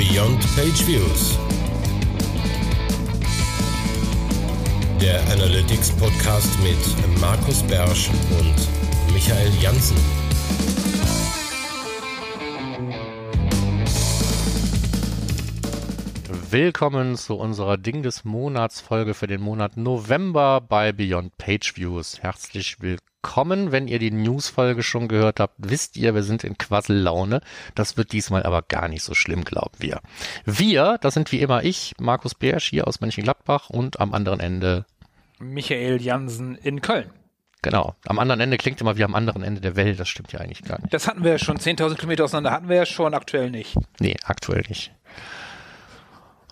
Beyond Page Views. Der Analytics Podcast mit Markus Bersch und Michael Janssen. Willkommen zu unserer Ding des Monats Folge für den Monat November bei Beyond Page Views. Herzlich willkommen. Wenn ihr die News-Folge schon gehört habt, wisst ihr, wir sind in Quassellaune. Das wird diesmal aber gar nicht so schlimm, glauben wir. Wir, das sind wie immer ich, Markus Beersch hier aus Mönchengladbach und am anderen Ende Michael Jansen in Köln. Genau. Am anderen Ende klingt immer wie am anderen Ende der Welt. Das stimmt ja eigentlich gar nicht. Das hatten wir ja schon. 10.000 Kilometer auseinander hatten wir ja schon, aktuell nicht. Nee, aktuell nicht.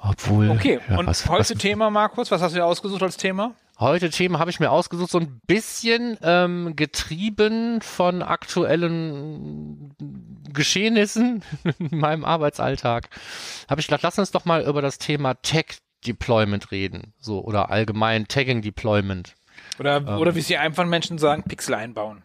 Obwohl. Okay, ja, und was, heute was, Thema, Markus, was hast du dir ausgesucht als Thema? Heute Themen habe ich mir ausgesucht, so ein bisschen ähm, getrieben von aktuellen Geschehnissen in meinem Arbeitsalltag. Habe ich gedacht, lass uns doch mal über das Thema Tech Deployment reden, so oder allgemein Tagging Deployment. Oder, ähm, oder wie sie einfach Menschen sagen, Pixel einbauen.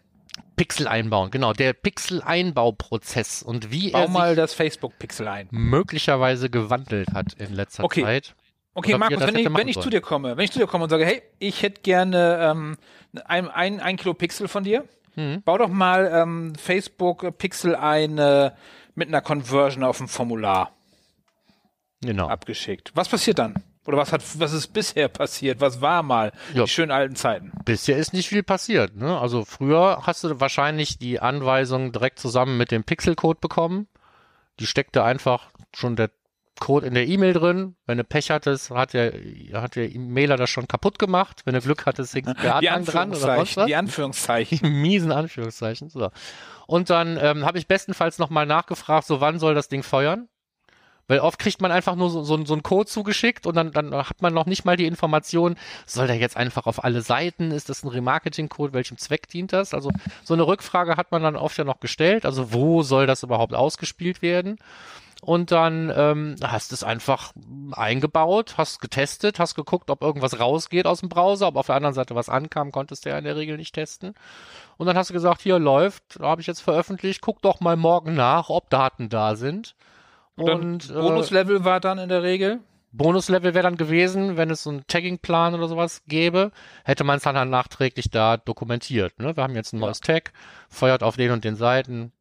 Pixel einbauen, genau, der Pixel-Einbauprozess und wie Bau er mal das Facebook-Pixel ein. möglicherweise gewandelt hat in letzter Okay. Zeit. Okay, Markus, wenn ich, wenn ich zu dir komme, wenn ich zu dir komme und sage, hey, ich hätte gerne ähm, ein, ein, ein Kilo Pixel von dir, Mhm. bau doch mal ähm, Facebook Pixel ein äh, mit einer Conversion auf dem Formular Genau. abgeschickt. Was passiert dann? Oder was hat, was ist bisher passiert? Was war mal? Ja. Die schönen alten Zeiten. Bisher ist nicht viel passiert. Ne? Also früher hast du wahrscheinlich die Anweisung direkt zusammen mit dem Pixelcode bekommen. Die steckte einfach schon der Code in der E-Mail drin. Wenn du Pech hattest, hat der, hat der E-Mailer das schon kaputt gemacht. Wenn du Glück hattest, Die Anhang dran oder sonst was. Die Anführungszeichen. Die miesen Anführungszeichen. So. Und dann ähm, habe ich bestenfalls nochmal nachgefragt, so wann soll das Ding feuern? Weil oft kriegt man einfach nur so, so, so einen Code zugeschickt und dann, dann hat man noch nicht mal die Information, soll der jetzt einfach auf alle Seiten? Ist das ein Remarketing-Code? Welchem Zweck dient das? Also so eine Rückfrage hat man dann oft ja noch gestellt. Also wo soll das überhaupt ausgespielt werden? Und dann ähm, hast du es einfach eingebaut, hast getestet, hast geguckt, ob irgendwas rausgeht aus dem Browser, ob auf der anderen Seite was ankam, konntest du ja in der Regel nicht testen. Und dann hast du gesagt, hier läuft, habe ich jetzt veröffentlicht, guck doch mal morgen nach, ob Daten da sind. Und, Und äh, Bonuslevel war dann in der Regel. Bonuslevel wäre dann gewesen, wenn es so einen Tagging-Plan oder sowas gäbe, hätte man es dann halt nachträglich da dokumentiert. Ne? Wir haben jetzt ein neues Tag, feuert auf den und den Seiten.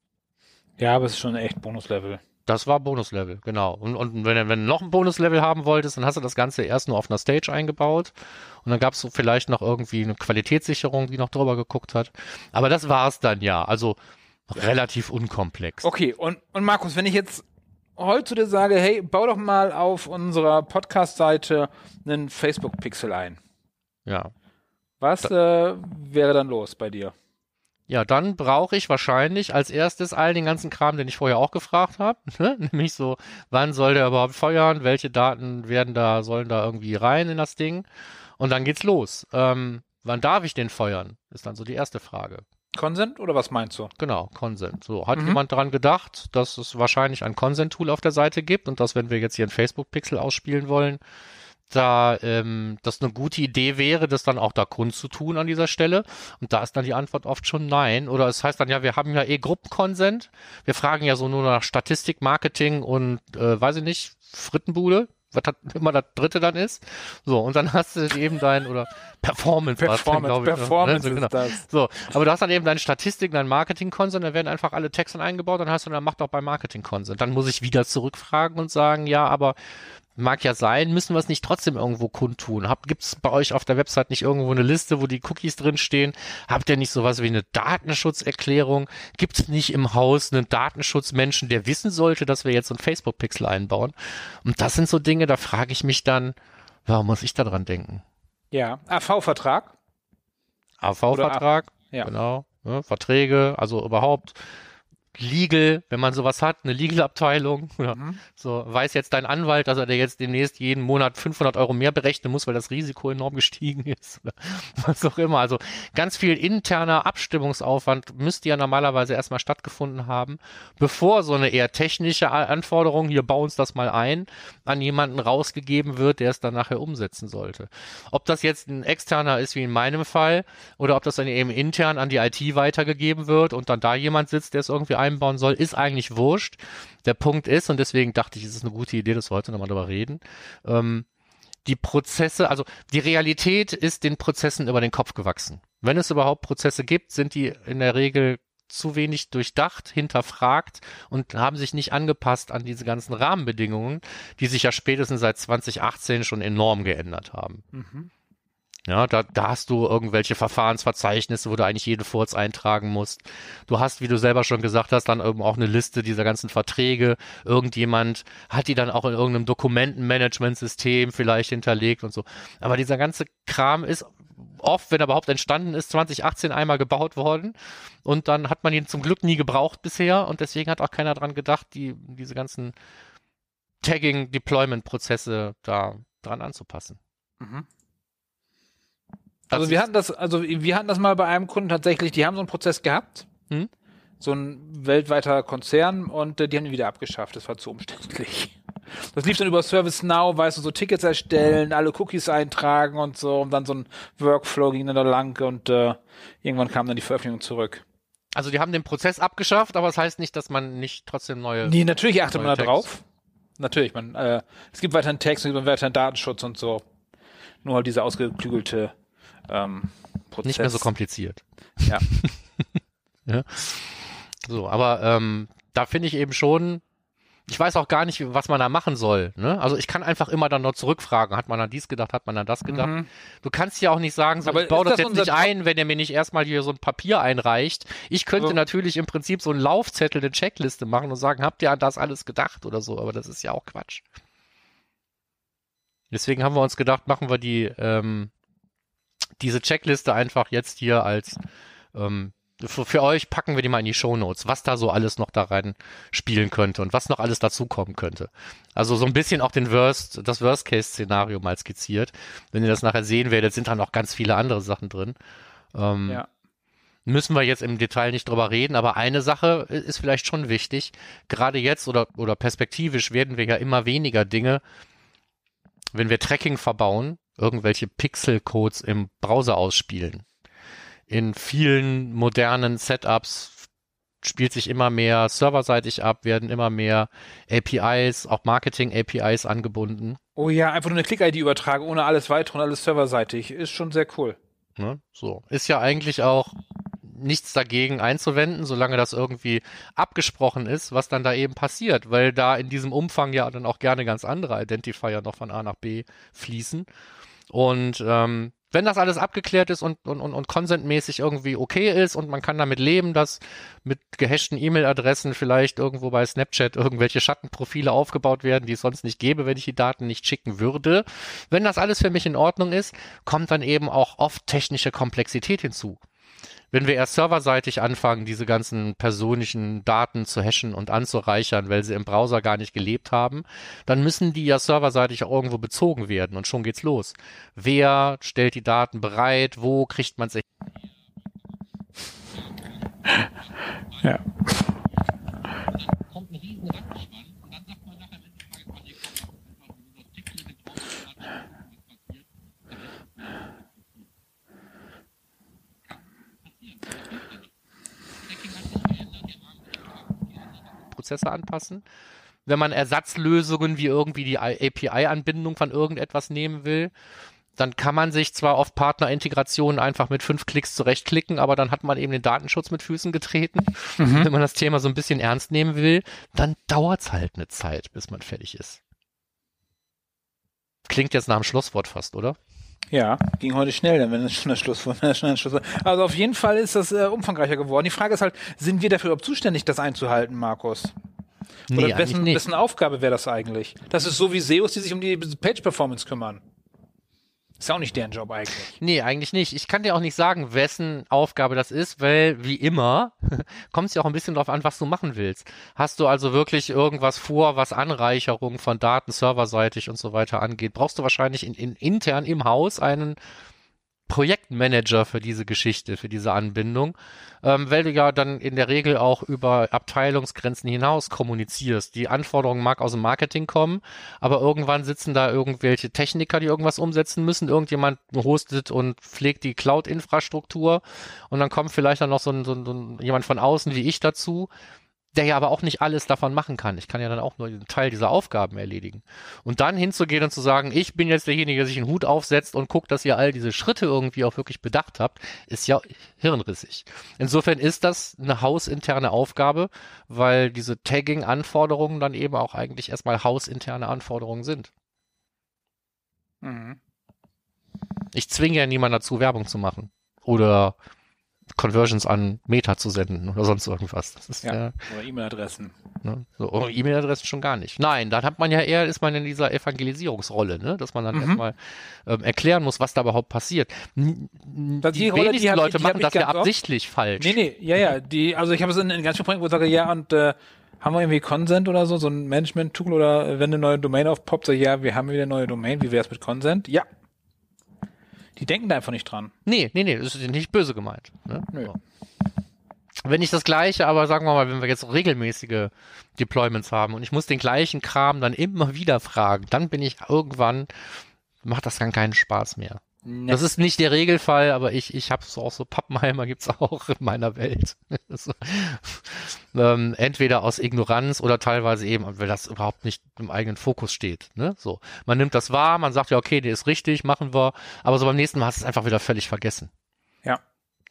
Ja, aber es ist schon echt Bonuslevel. Das war Bonuslevel, genau. Und, und wenn, du- wenn du noch ein Bonuslevel haben wolltest, dann hast du das Ganze erst nur auf einer Stage eingebaut. Und dann gab es so vielleicht noch irgendwie eine Qualitätssicherung, die noch drüber geguckt hat. Aber das war's dann ja. Also relativ unkomplex. Okay, und, und Markus, wenn ich jetzt heute zu dir sage, hey, bau doch mal auf unserer Podcast-Seite einen Facebook-Pixel ein. Ja. Was äh, wäre dann los bei dir? Ja, dann brauche ich wahrscheinlich als erstes all den ganzen Kram, den ich vorher auch gefragt habe. Ne? Nämlich so, wann soll der überhaupt feuern? Welche Daten werden da, sollen da irgendwie rein in das Ding? Und dann geht's los. Ähm, wann darf ich den feuern? Ist dann so die erste Frage. Consent oder was meinst du? Genau, Consent. So, hat Mhm. jemand daran gedacht, dass es wahrscheinlich ein Consent-Tool auf der Seite gibt und dass, wenn wir jetzt hier einen Facebook-Pixel ausspielen wollen, da ähm, das eine gute Idee wäre, das dann auch da kundzutun an dieser Stelle. Und da ist dann die Antwort oft schon nein. Oder es heißt dann ja, wir haben ja eh Gruppenkonsent. Wir fragen ja so nur nach Statistik, Marketing und äh, weiß ich nicht, Frittenbude, was das immer das dritte dann ist. So, und dann hast du eben dein, oder Performance, war's dann, Performance, ich, ne? Performance So, genau. ist das. So, aber du hast dann eben deine Statistik, dein Marketing-Consent, dann werden einfach alle Texte eingebaut, dann hast du, dann mach doch bei Marketing-Consent. Dann muss ich wieder zurückfragen und sagen, ja, aber mag ja sein, müssen wir es nicht trotzdem irgendwo kundtun? Habt, gibt's bei euch auf der Website nicht irgendwo eine Liste, wo die Cookies drinstehen? Habt ihr nicht sowas wie eine Datenschutzerklärung? Gibt's nicht im Haus einen Datenschutzmenschen, der wissen sollte, dass wir jetzt so einen Facebook-Pixel einbauen? Und das sind so Dinge, da frage ich mich dann, warum muss ich da dran denken? Ja, AV-Vertrag. AV-Vertrag, ja. genau, ne, Verträge, also überhaupt Legal, wenn man sowas hat, eine Legal-Abteilung, ja, Mhm. so weiß jetzt dein Anwalt, dass er dir jetzt demnächst jeden Monat 500 Euro mehr berechnen muss, weil das Risiko enorm gestiegen ist oder was auch immer. Also ganz viel interner Abstimmungsaufwand müsste ja normalerweise erstmal stattgefunden haben, bevor so eine eher technische Anforderung, hier bau uns das mal ein, an jemanden rausgegeben wird, der es dann nachher umsetzen sollte. Ob das jetzt ein externer ist, wie in meinem Fall, oder ob das dann eben intern an die IT weitergegeben wird und dann da jemand sitzt, der es irgendwie einbauen soll, ist eigentlich wurscht. Der Punkt ist, und deswegen dachte ich, es ist eine gute Idee, dass wir heute nochmal drüber reden, ähm, die Prozesse, also die Realität ist den Prozessen über den Kopf gewachsen. Wenn es überhaupt Prozesse gibt, sind die in der Regel zu wenig durchdacht, hinterfragt und haben sich nicht angepasst an diese ganzen Rahmenbedingungen, die sich ja spätestens seit 2018 schon enorm geändert haben. Mhm. Ja, da, da hast du irgendwelche Verfahrensverzeichnisse, wo du eigentlich jeden Furz eintragen musst. Du hast, wie du selber schon gesagt hast, dann eben auch eine Liste dieser ganzen Verträge. Irgendjemand hat die dann auch in irgendeinem Dokumentenmanagementsystem vielleicht hinterlegt und so. Aber dieser ganze Kram ist oft, wenn er überhaupt entstanden ist, 2018 einmal gebaut worden. Und dann hat man ihn zum Glück nie gebraucht bisher. Und deswegen hat auch keiner dran gedacht, die, diese ganzen Tagging-Deployment-Prozesse da dran anzupassen. Mhm. Also wir hatten das, also wir hatten das mal bei einem Kunden tatsächlich, die haben so einen Prozess gehabt. Hm? So ein weltweiter Konzern und äh, die haben ihn wieder abgeschafft. Das war zu umständlich. Das lief dann über ServiceNow, weißt du, so Tickets erstellen, alle Cookies eintragen und so und dann so ein Workflow ging dann da lang und äh, irgendwann kam dann die Veröffentlichung zurück. Also die haben den Prozess abgeschafft, aber das heißt nicht, dass man nicht trotzdem neue. Nee, natürlich achtet man da drauf. Natürlich, man, äh, es gibt weiterhin Text, es gibt weiterhin Datenschutz und so. Nur halt diese ausgeklügelte ähm, Prozess. Nicht mehr so kompliziert. Ja. ja. So, aber ähm, da finde ich eben schon, ich weiß auch gar nicht, was man da machen soll. Ne? Also ich kann einfach immer dann noch zurückfragen, hat man an dies gedacht, hat man an das gedacht. Mhm. Du kannst ja auch nicht sagen, so, ich baue das, das jetzt nicht ein, wenn er mir nicht erstmal hier so ein Papier einreicht. Ich könnte so. natürlich im Prinzip so einen Laufzettel, eine Checkliste machen und sagen, habt ihr an das alles gedacht oder so, aber das ist ja auch Quatsch. Deswegen haben wir uns gedacht, machen wir die ähm, diese Checkliste einfach jetzt hier als ähm, für, für, euch packen wir die mal in die Show Notes, was da so alles noch da rein spielen könnte und was noch alles dazukommen könnte. Also so ein bisschen auch den Worst, das Worst-Case-Szenario mal skizziert. Wenn ihr das nachher sehen werdet, sind da noch ganz viele andere Sachen drin. Ähm, ja. Müssen wir jetzt im Detail nicht drüber reden, aber eine Sache ist vielleicht schon wichtig. Gerade jetzt oder, oder perspektivisch werden wir ja immer weniger Dinge, wenn wir Tracking verbauen, irgendwelche Pixelcodes im Browser ausspielen. In vielen modernen Setups spielt sich immer mehr serverseitig ab, werden immer mehr APIs, auch Marketing-APIs angebunden. Oh ja, einfach nur eine Click-ID übertragen, ohne alles weitere und alles serverseitig. Ist schon sehr cool. Ne? So. Ist ja eigentlich auch nichts dagegen einzuwenden, solange das irgendwie abgesprochen ist, was dann da eben passiert, weil da in diesem Umfang ja dann auch gerne ganz andere Identifier noch von A nach B fließen. Und ähm, wenn das alles abgeklärt ist und, und, und, und consentmäßig irgendwie okay ist und man kann damit leben, dass mit gehashten E-Mail-Adressen vielleicht irgendwo bei Snapchat irgendwelche Schattenprofile aufgebaut werden, die es sonst nicht gäbe, wenn ich die Daten nicht schicken würde. Wenn das alles für mich in Ordnung ist, kommt dann eben auch oft technische Komplexität hinzu wenn wir erst serverseitig anfangen, diese ganzen persönlichen Daten zu hashen und anzureichern, weil sie im Browser gar nicht gelebt haben, dann müssen die ja serverseitig auch irgendwo bezogen werden und schon geht's los. Wer stellt die Daten bereit? Wo kriegt man sie? Ja. Prozesse anpassen. Wenn man Ersatzlösungen wie irgendwie die API-Anbindung von irgendetwas nehmen will, dann kann man sich zwar auf Partnerintegrationen einfach mit fünf Klicks zurechtklicken, aber dann hat man eben den Datenschutz mit Füßen getreten. Mhm. Wenn man das Thema so ein bisschen ernst nehmen will, dann dauert es halt eine Zeit, bis man fertig ist. Klingt jetzt nach einem Schlusswort fast, oder? Ja, ging heute schnell, dann wenn es schon das Schlusswort, wenn schon ein Schlusswort. Also auf jeden Fall ist das äh, umfangreicher geworden. Die Frage ist halt, sind wir dafür überhaupt zuständig, das einzuhalten, Markus? Oder nee, wessen, wessen Aufgabe wäre das eigentlich? Das ist so wie SEOs, die sich um die Page-Performance kümmern. Ist auch nicht deren Job eigentlich. Nee, eigentlich nicht. Ich kann dir auch nicht sagen, wessen Aufgabe das ist, weil wie immer kommt es ja auch ein bisschen darauf an, was du machen willst. Hast du also wirklich irgendwas vor, was Anreicherung von Daten serverseitig und so weiter angeht, brauchst du wahrscheinlich in, in, intern im Haus einen Projektmanager für diese Geschichte, für diese Anbindung, ähm, weil du ja dann in der Regel auch über Abteilungsgrenzen hinaus kommunizierst. Die Anforderung mag aus dem Marketing kommen, aber irgendwann sitzen da irgendwelche Techniker, die irgendwas umsetzen müssen. Irgendjemand hostet und pflegt die Cloud-Infrastruktur und dann kommt vielleicht dann noch so ein, so ein, jemand von außen wie ich dazu, der ja aber auch nicht alles davon machen kann. Ich kann ja dann auch nur einen Teil dieser Aufgaben erledigen. Und dann hinzugehen und zu sagen, ich bin jetzt derjenige, der sich einen Hut aufsetzt und guckt, dass ihr all diese Schritte irgendwie auch wirklich bedacht habt, ist ja hirnrissig. Insofern ist das eine hausinterne Aufgabe, weil diese Tagging-Anforderungen dann eben auch eigentlich erstmal hausinterne Anforderungen sind. Mhm. Ich zwinge ja niemanden dazu, Werbung zu machen. Oder Conversions an Meta zu senden oder sonst irgendwas. Das ist ja, ja oder E-Mail-Adressen. Ne, so, oder E-Mail-Adressen schon gar nicht. Nein, dann hat man ja eher, ist man in dieser Evangelisierungsrolle, ne? dass man dann mhm. erstmal ähm, erklären muss, was da überhaupt passiert. die, die Rolle, wenigsten die Leute die machen das ja absichtlich oft. falsch. Nee, nee, ja, ja. Die, also ich habe es in, in ganz vielen Projekten, wo ich sage, ja, und äh, haben wir irgendwie Consent oder so, so ein Management-Tool oder wenn eine neue Domain aufpoppt, so ja, wir haben wieder eine neue Domain, wie wäre es mit Consent? Ja, die denken da einfach nicht dran. Nee, nee, nee, das ist nicht böse gemeint. Ne? Nö. So. Wenn ich das gleiche, aber sagen wir mal, wenn wir jetzt regelmäßige Deployments haben und ich muss den gleichen Kram dann immer wieder fragen, dann bin ich irgendwann, macht das dann keinen Spaß mehr. Nee. Das ist nicht der Regelfall, aber ich, ich habe so auch so Pappenheimer gibt's auch in meiner Welt. so, ähm, entweder aus Ignoranz oder teilweise eben, weil das überhaupt nicht im eigenen Fokus steht. Ne? So, man nimmt das wahr, man sagt ja, okay, der ist richtig, machen wir, aber so beim nächsten Mal hast du es einfach wieder völlig vergessen. Ja.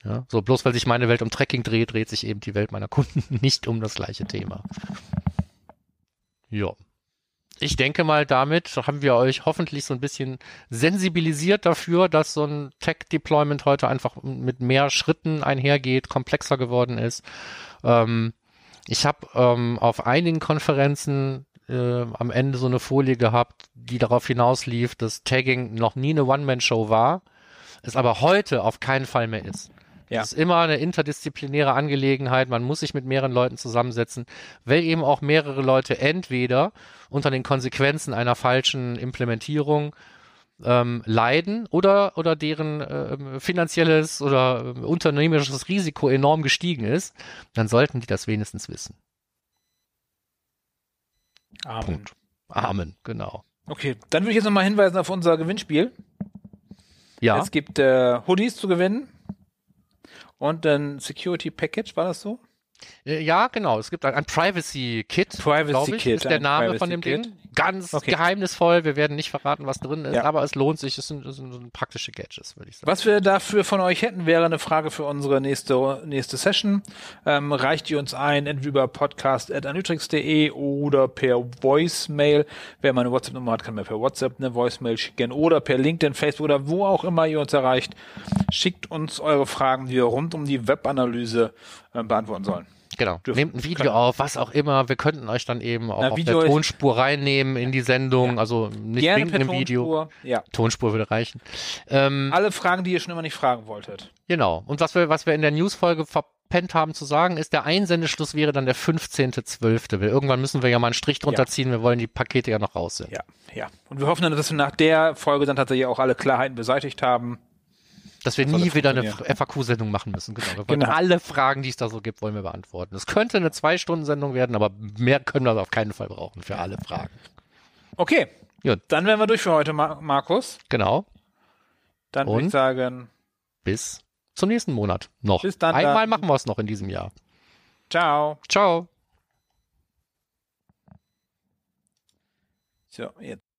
Ja, so bloß weil sich meine Welt um Tracking dreht, dreht sich eben die Welt meiner Kunden nicht um das gleiche Thema. Ja ich denke mal, damit haben wir euch hoffentlich so ein bisschen sensibilisiert dafür, dass so ein Tech-Deployment heute einfach mit mehr Schritten einhergeht, komplexer geworden ist. Ähm, ich habe ähm, auf einigen Konferenzen äh, am Ende so eine Folie gehabt, die darauf hinauslief, dass Tagging noch nie eine One-Man-Show war, es aber heute auf keinen Fall mehr ist. Ja. Es ist immer eine interdisziplinäre Angelegenheit. Man muss sich mit mehreren Leuten zusammensetzen, weil eben auch mehrere Leute entweder unter den Konsequenzen einer falschen Implementierung ähm, leiden oder, oder deren äh, finanzielles oder äh, unternehmerisches Risiko enorm gestiegen ist, dann sollten die das wenigstens wissen. Amen. Punkt. Amen, genau. Okay, dann würde ich jetzt nochmal hinweisen auf unser Gewinnspiel. Ja. Es gibt äh, Hoodies zu gewinnen und ein Security Package, war das so? Äh, ja, genau. Es gibt ein, ein Privacy Kit. Privacy Kit. Ist der Name Privacy von dem Kit. Ding. Ganz okay. geheimnisvoll. Wir werden nicht verraten, was drin ist, ja. aber es lohnt sich. Es sind, es sind praktische Gadgets, würde ich sagen. Was wir dafür von euch hätten, wäre eine Frage für unsere nächste, nächste Session. Ähm, reicht ihr uns ein, entweder über podcast.anutrix.de oder per Voicemail. Wer meine WhatsApp-Nummer hat, kann mir per WhatsApp eine Voicemail schicken oder per LinkedIn, Facebook oder wo auch immer ihr uns erreicht. Schickt uns eure Fragen, die wir rund um die Webanalyse äh, beantworten sollen. Genau. Dürfen, Nehmt ein Video können. auf, was auch immer. Wir könnten euch dann eben auch Na, auf Video der Tonspur reinnehmen in die Sendung. Ja. Also nicht Gerne per im Video. Ja. Tonspur würde reichen. Ähm, Alle Fragen, die ihr schon immer nicht fragen wolltet. Genau. Und was wir, was wir in der Newsfolge verpennt haben zu sagen, ist, der Einsendeschluss wäre dann der 15.12. Weil irgendwann müssen wir ja mal einen Strich drunter ja. ziehen. Wir wollen die Pakete ja noch raus sind. Ja, ja. Und wir hoffen dann, dass wir nach der Folge dann tatsächlich auch alle Klarheiten beseitigt haben. Dass wir nie wieder eine FAQ-Sendung machen müssen. Genau. Wir genau. alle Fragen, die es da so gibt, wollen wir beantworten. Es könnte eine Zwei-Stunden-Sendung werden, aber mehr können wir auf keinen Fall brauchen für alle Fragen. Okay. Gut. Dann wären wir durch für heute, Markus. Genau. Dann würde ich sagen. Bis zum nächsten Monat noch. Bis dann. Einmal dann. machen wir es noch in diesem Jahr. Ciao. Ciao. So, jetzt.